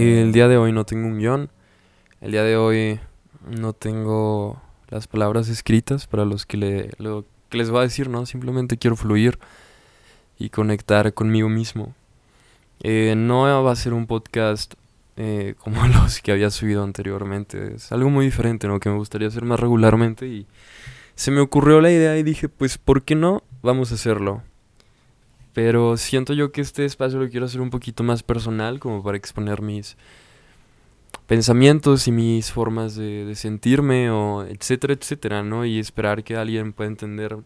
El día de hoy no tengo un guion. El día de hoy no tengo las palabras escritas para los que le, les voy a decir, ¿no? Simplemente quiero fluir y conectar conmigo mismo. Eh, no va a ser un podcast eh, como los que había subido anteriormente. Es algo muy diferente, ¿no? Que me gustaría hacer más regularmente y se me ocurrió la idea y dije, pues, ¿por qué no? Vamos a hacerlo. Pero siento yo que este espacio lo quiero hacer un poquito más personal, como para exponer mis pensamientos y mis formas de, sentirme, o etcétera, etcétera, ¿no? Y esperar que alguien pueda entender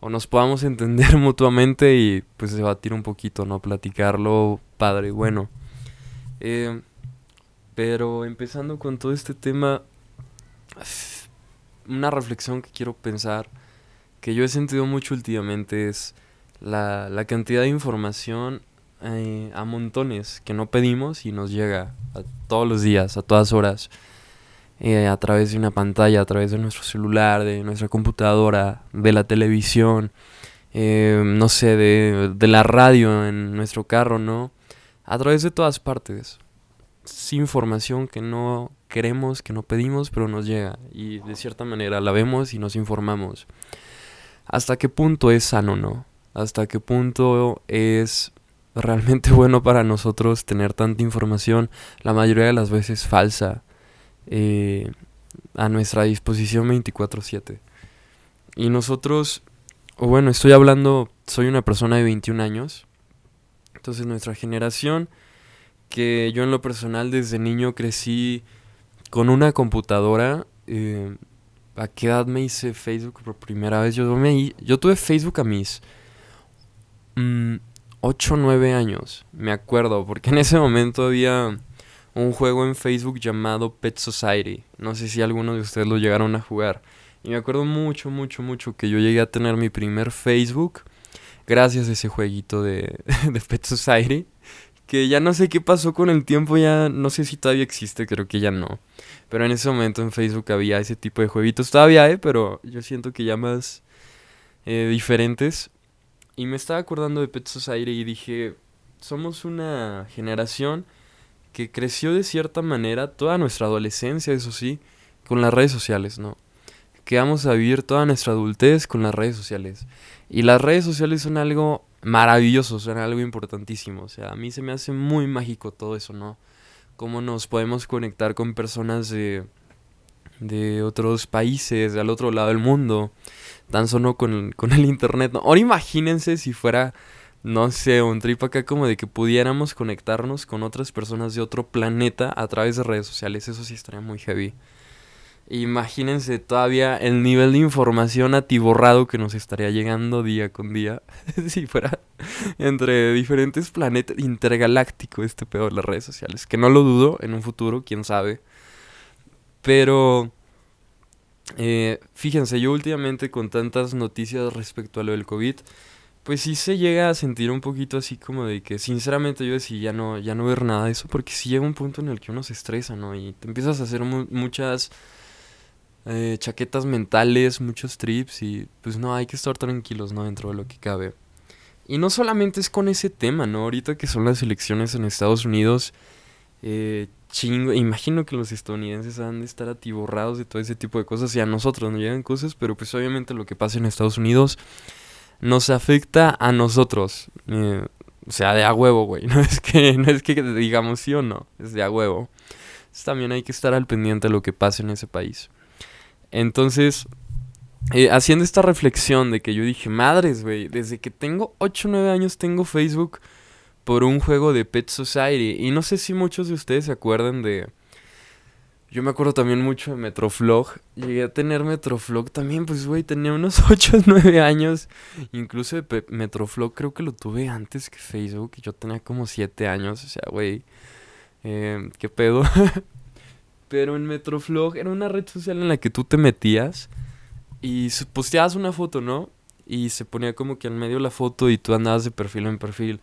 o nos podamos entender mutuamente y pues debatir un poquito, ¿no? Platicarlo padre, bueno. Eh, pero empezando con todo este tema, una reflexión que quiero pensar, que yo he sentido mucho últimamente es la, la cantidad de información eh, a montones que no pedimos y nos llega a todos los días, a todas horas, eh, a través de una pantalla, a través de nuestro celular, de nuestra computadora, de la televisión, eh, no sé, de, de la radio en nuestro carro, ¿no? A través de todas partes. Es información que no queremos, que no pedimos, pero nos llega. Y de cierta manera la vemos y nos informamos. ¿Hasta qué punto es sano, no? Hasta qué punto es realmente bueno para nosotros tener tanta información, la mayoría de las veces falsa, eh, a nuestra disposición 24/7. Y nosotros, o bueno, estoy hablando, soy una persona de 21 años, entonces nuestra generación, que yo en lo personal desde niño crecí con una computadora, eh, ¿a qué edad me hice Facebook por primera vez? Yo, me, yo tuve Facebook a mis 8 o 9 años, me acuerdo, porque en ese momento había un juego en Facebook llamado Pet Society. No sé si alguno de ustedes lo llegaron a jugar. Y me acuerdo mucho, mucho, mucho que yo llegué a tener mi primer Facebook gracias a ese jueguito de, de Pet Society. Que ya no sé qué pasó con el tiempo, ya no sé si todavía existe, creo que ya no. Pero en ese momento en Facebook había ese tipo de jueguitos. Todavía hay, pero yo siento que ya más eh, diferentes. Y me estaba acordando de Pet Society y dije, somos una generación que creció de cierta manera toda nuestra adolescencia, eso sí, con las redes sociales, ¿no? Que vamos a vivir toda nuestra adultez con las redes sociales. Y las redes sociales son algo maravilloso, son algo importantísimo. O sea, a mí se me hace muy mágico todo eso, ¿no? Cómo nos podemos conectar con personas de, de otros países, al otro lado del mundo tan solo con, con el internet. ¿no? Ahora imagínense si fuera, no sé, un trip acá como de que pudiéramos conectarnos con otras personas de otro planeta a través de redes sociales. Eso sí estaría muy heavy. Imagínense todavía el nivel de información atiborrado que nos estaría llegando día con día si fuera entre diferentes planetas intergaláctico este pedo de las redes sociales. Que no lo dudo en un futuro, quién sabe. Pero eh, fíjense, yo últimamente con tantas noticias respecto a lo del COVID, pues sí se llega a sentir un poquito así como de que sinceramente yo decía ya no, ya no ver nada de eso, porque sí llega un punto en el que uno se estresa, ¿no? Y te empiezas a hacer muchas eh, chaquetas mentales, muchos trips y pues no, hay que estar tranquilos, ¿no? Dentro de lo que cabe. Y no solamente es con ese tema, ¿no? Ahorita que son las elecciones en Estados Unidos, eh, chingo. Imagino que los estadounidenses han de estar atiborrados de todo ese tipo de cosas. Y a nosotros nos llegan cosas, pero pues obviamente lo que pasa en Estados Unidos nos afecta a nosotros. Eh, o sea, de a huevo, güey. No es que, no es que digamos sí o no, es de a huevo. también hay que estar al pendiente de lo que pasa en ese país. Entonces, eh, haciendo esta reflexión de que yo dije, madres, güey, desde que tengo 8 o 9 años tengo Facebook por un juego de Pet Society. Y no sé si muchos de ustedes se acuerdan de... Yo me acuerdo también mucho de Metroflog. Llegué a tener Metroflog también, pues, güey, tenía unos 8 o 9 años. Incluso de Metroflog creo que lo tuve antes que Facebook. Yo tenía como 7 años, o sea, güey. Eh, ¿Qué pedo? Pero en Metroflog era una red social en la que tú te metías y posteabas una foto, ¿no? Y se ponía como que al medio la foto y tú andabas de perfil en perfil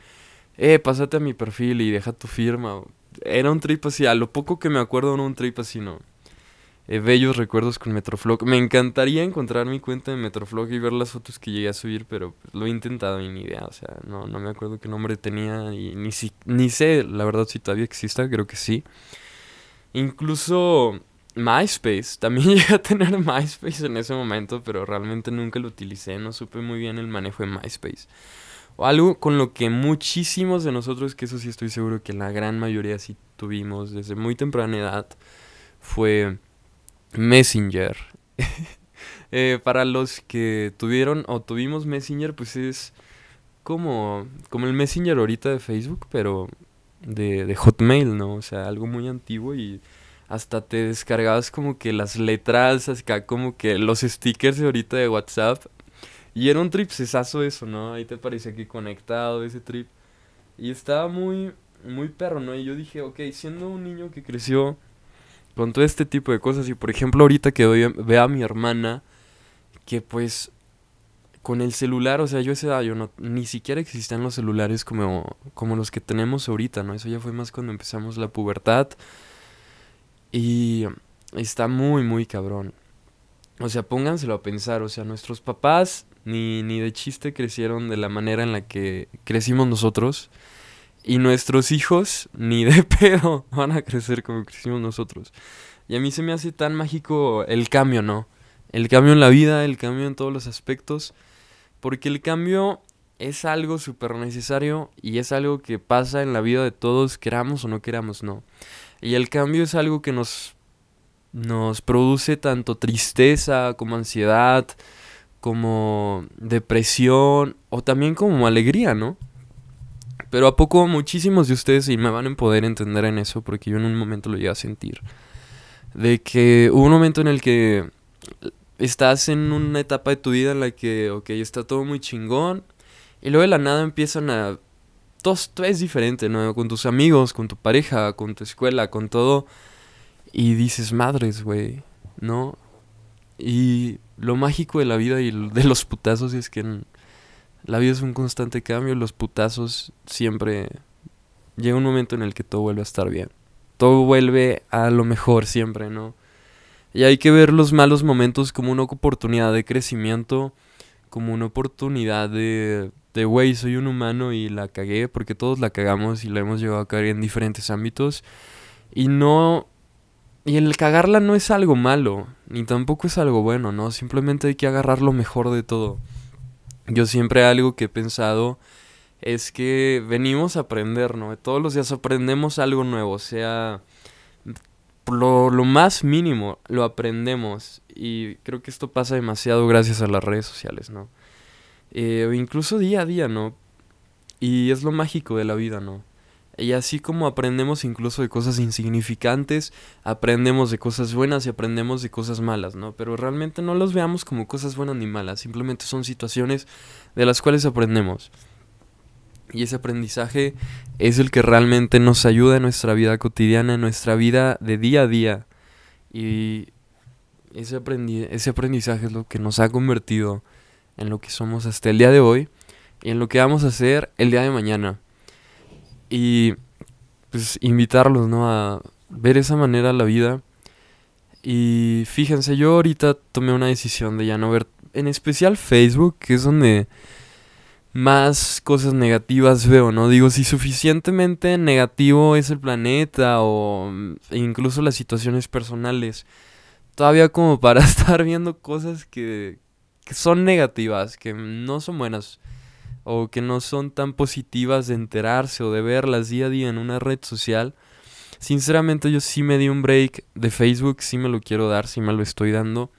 eh, pásate a mi perfil y deja tu firma. Era un trip así, a lo poco que me acuerdo, no un trip así, no. eh, bellos recuerdos con Metroflog. Me encantaría encontrar mi cuenta de Metroflog y ver las fotos que llegué a subir, pero pues, lo he intentado y ni idea. O sea, no, no me acuerdo qué nombre tenía y ni, si, ni sé, la verdad, si todavía exista, creo que sí. Incluso MySpace, también llegué a tener MySpace en ese momento, pero realmente nunca lo utilicé, no supe muy bien el manejo de MySpace. Algo con lo que muchísimos de nosotros, que eso sí estoy seguro que la gran mayoría sí tuvimos desde muy temprana edad, fue Messenger. Eh, para los que tuvieron o tuvimos Messenger, pues es como, como el Messenger ahorita de Facebook, pero de, de Hotmail, ¿no? O sea, algo muy antiguo y hasta te descargabas como que las letras, acá como que los stickers ahorita de WhatsApp. Y era un tripsesazo eso, ¿no? Ahí te parecía aquí conectado ese trip. Y estaba muy, muy perro, ¿no? Y yo dije, ok, siendo un niño que creció con todo este tipo de cosas. Y por ejemplo, ahorita que veo a mi hermana, que pues con el celular, o sea, yo edad, yo no, ni siquiera existían los celulares como, como los que tenemos ahorita, ¿no? Eso ya fue más cuando empezamos la pubertad. Y está muy, muy cabrón. O sea, pónganselo a pensar, o sea, nuestros papás ni, ni de chiste crecieron de la manera en la que crecimos nosotros. Y nuestros hijos ni de pedo van a crecer como crecimos nosotros. Y a mí se me hace tan mágico el cambio, ¿no? El cambio en la vida, el cambio en todos los aspectos. Porque el cambio es algo súper necesario y es algo que pasa en la vida de todos, queramos o no queramos, ¿no? Y el cambio es algo que nos, nos produce tanto tristeza como ansiedad, como depresión o también como alegría, ¿no? Pero a poco muchísimos de ustedes y me van a poder entender en eso porque yo en un momento lo llegué a sentir. De que hubo un momento en el que estás en una etapa de tu vida en la que, ok, está todo muy chingón. Y luego de la nada empiezan a... Todo, todo es diferente, ¿no? Con tus amigos, con tu pareja, con tu escuela, con todo. Y dices, madres, güey, ¿no? Y lo mágico de la vida y de los putazos es que la vida es un constante cambio, los putazos siempre llega un momento en el que todo vuelve a estar bien. Todo vuelve a lo mejor siempre, ¿no? Y hay que ver los malos momentos como una oportunidad de crecimiento, como una oportunidad de, de güey, soy un humano y la cagué, porque todos la cagamos y la hemos llevado a caer en diferentes ámbitos. Y no... Y el cagarla no es algo malo, ni tampoco es algo bueno, ¿no? Simplemente hay que agarrar lo mejor de todo. Yo siempre algo que he pensado es que venimos a aprender, ¿no? Todos los días aprendemos algo nuevo, o sea, lo, lo más mínimo lo aprendemos y creo que esto pasa demasiado gracias a las redes sociales, ¿no? Eh, incluso día a día, ¿no? Y es lo mágico de la vida, ¿no? Y así como aprendemos incluso de cosas insignificantes, aprendemos de cosas buenas y aprendemos de cosas malas, ¿no? Pero realmente no los veamos como cosas buenas ni malas, simplemente son situaciones de las cuales aprendemos. Y ese aprendizaje es el que realmente nos ayuda en nuestra vida cotidiana, en nuestra vida de día a día. Y ese, ese aprendizaje es lo que nos ha convertido en lo que somos hasta el día de hoy y en lo que vamos a hacer el día de mañana. Y pues invitarlos, ¿no? A ver esa manera la vida. Y fíjense, yo ahorita tomé una decisión de ya no ver, en especial Facebook, que es donde más cosas negativas veo, ¿no? Digo, si suficientemente negativo es el planeta o incluso las situaciones personales, todavía como para estar viendo cosas que, que son negativas, que no son buenas o que no son tan positivas de enterarse o de verlas día a día en una red social. Sinceramente yo sí me di un break de Facebook, sí me lo quiero dar, sí me lo estoy dando.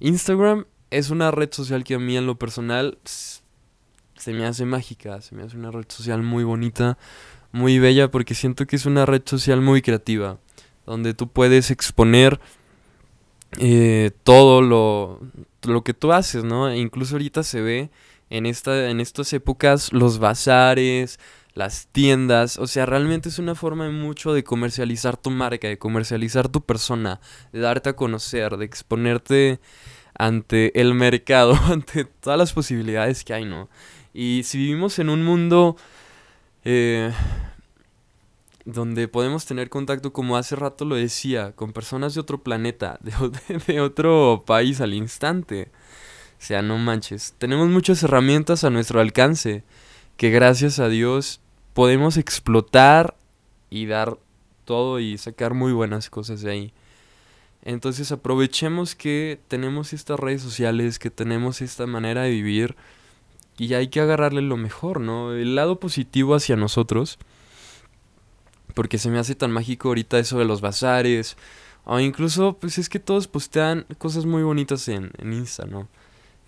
Instagram es una red social que a mí en lo personal se me hace mágica, se me hace una red social muy bonita, muy bella porque siento que es una red social muy creativa, donde tú puedes exponer eh, todo lo, lo que tú haces, ¿no? E incluso ahorita se ve en, esta, en estas épocas los bazares, las tiendas, o sea, realmente es una forma mucho de comercializar tu marca, de comercializar tu persona, de darte a conocer, de exponerte ante el mercado, ante todas las posibilidades que hay, ¿no? Y si vivimos en un mundo... Eh, donde podemos tener contacto, como hace rato lo decía, con personas de otro planeta, de, de otro país al instante. O sea, no manches. Tenemos muchas herramientas a nuestro alcance que gracias a Dios podemos explotar y dar todo y sacar muy buenas cosas de ahí. Entonces aprovechemos que tenemos estas redes sociales, que tenemos esta manera de vivir y hay que agarrarle lo mejor, ¿no? El lado positivo hacia nosotros. Porque se me hace tan mágico ahorita eso de los bazares. O incluso, pues es que todos postean cosas muy bonitas en, en Insta, ¿no?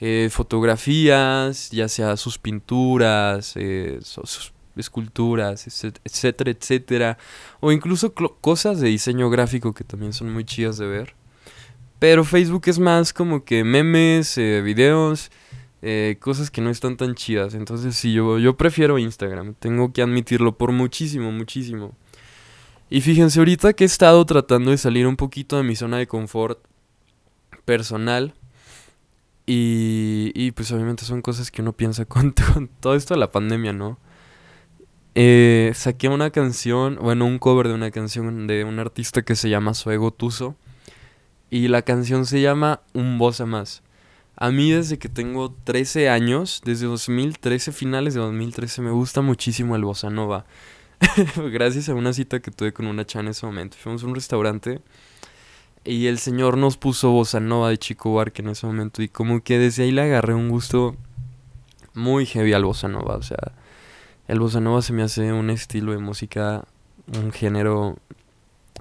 Eh, fotografías, ya sea sus pinturas, eh, sus esculturas, etcétera, etcétera. O incluso cosas de diseño gráfico que también son muy chidas de ver. Pero Facebook es más como que memes, eh, videos, cosas que no están tan chidas. Entonces sí, yo, yo prefiero Instagram. Tengo que admitirlo por muchísimo, muchísimo. Y fíjense, ahorita que he estado tratando de salir un poquito de mi zona de confort personal. Y, y pues obviamente son cosas que uno piensa con, con todo esto de la pandemia, ¿no? Eh, saqué una canción, bueno, un cover de una canción de un artista que se llama Suego Tuso. Y la canción se llama Un Bossa Más. A mí desde que tengo 13 años, desde 2013, finales de 2013, me gusta muchísimo el bossa nova. Gracias a una cita que tuve con una chana en ese momento. Fuimos a un restaurante y el señor nos puso bossa nova de Chico Buarque en ese momento. Y como que desde ahí le agarré un gusto muy heavy al bossa nova. O sea, el bossa nova se me hace un estilo de música, un género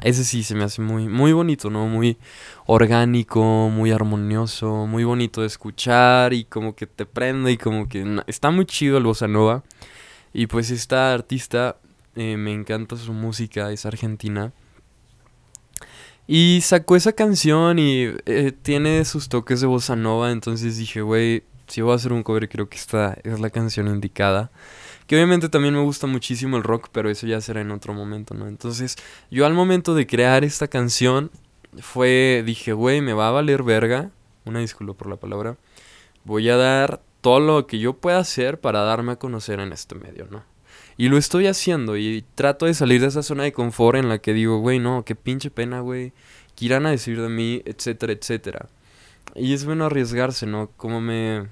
ese sí se me hace muy muy bonito, ¿no? Muy orgánico, muy armonioso, muy bonito de escuchar y como que te prende y como que está muy chido el bossa nova. Y pues esta artista eh, me encanta su música, es argentina. Y sacó esa canción y eh, tiene sus toques de bossa nova, entonces dije, güey, si voy a hacer un cover creo que esta es la canción indicada. Que obviamente también me gusta muchísimo el rock, pero eso ya será en otro momento, ¿no? Entonces, yo al momento de crear esta canción, fue, dije, güey, me va a valer verga. Una disculpa por la palabra. Voy a dar todo lo que yo pueda hacer para darme a conocer en este medio, ¿no? Y lo estoy haciendo y trato de salir de esa zona de confort en la que digo, güey, no, qué pinche pena, güey. ¿Qué irán a decir de mí? Etcétera, etcétera. Y es bueno arriesgarse, ¿no? Como me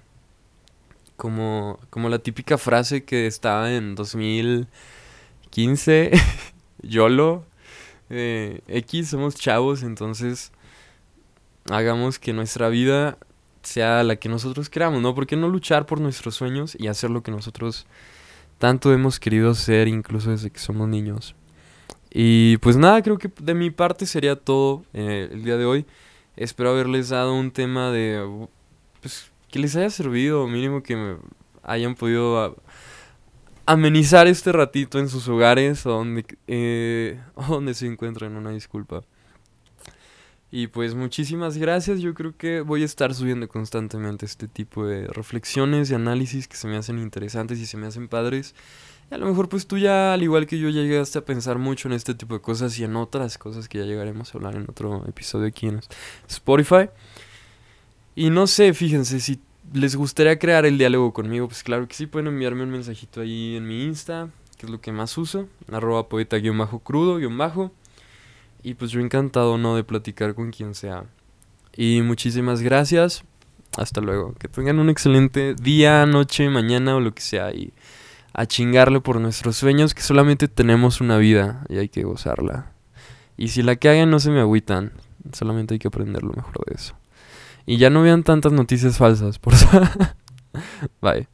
como, como la típica frase que estaba en 2015, YOLO, eh, X, somos chavos, entonces hagamos que nuestra vida sea la que nosotros queramos, ¿no? ¿Por qué no luchar por nuestros sueños y hacer lo que nosotros tanto hemos querido ser incluso desde que somos niños? Y pues nada, creo que de mi parte sería todo eh, el día de hoy. Espero haberles dado un tema de... Pues, que les haya servido, mínimo que me hayan podido amenizar este ratito en sus hogares donde, eh, donde se encuentren, una disculpa. Y pues muchísimas gracias, yo creo que voy a estar subiendo constantemente este tipo de reflexiones y análisis que se me hacen interesantes y se me hacen padres. Y a lo mejor pues tú ya, al igual que yo, ya llegaste a pensar mucho en este tipo de cosas y en otras cosas que ya llegaremos a hablar en otro episodio aquí en Spotify. Y no sé, fíjense, si les gustaría crear el diálogo conmigo, pues claro que sí, pueden enviarme un mensajito ahí en mi Insta, que es lo que más uso, arroba poeta-crudo-bajo. Y pues yo encantado, ¿no? De platicar con quien sea. Y muchísimas gracias. Hasta luego. Que tengan un excelente día, noche, mañana o lo que sea. Y a chingarle por nuestros sueños, que solamente tenemos una vida y hay que gozarla. Y si la que hagan no se me agüitan, solamente hay que aprender lo mejor de eso. Y ya no vean tantas noticias falsas, por Bye.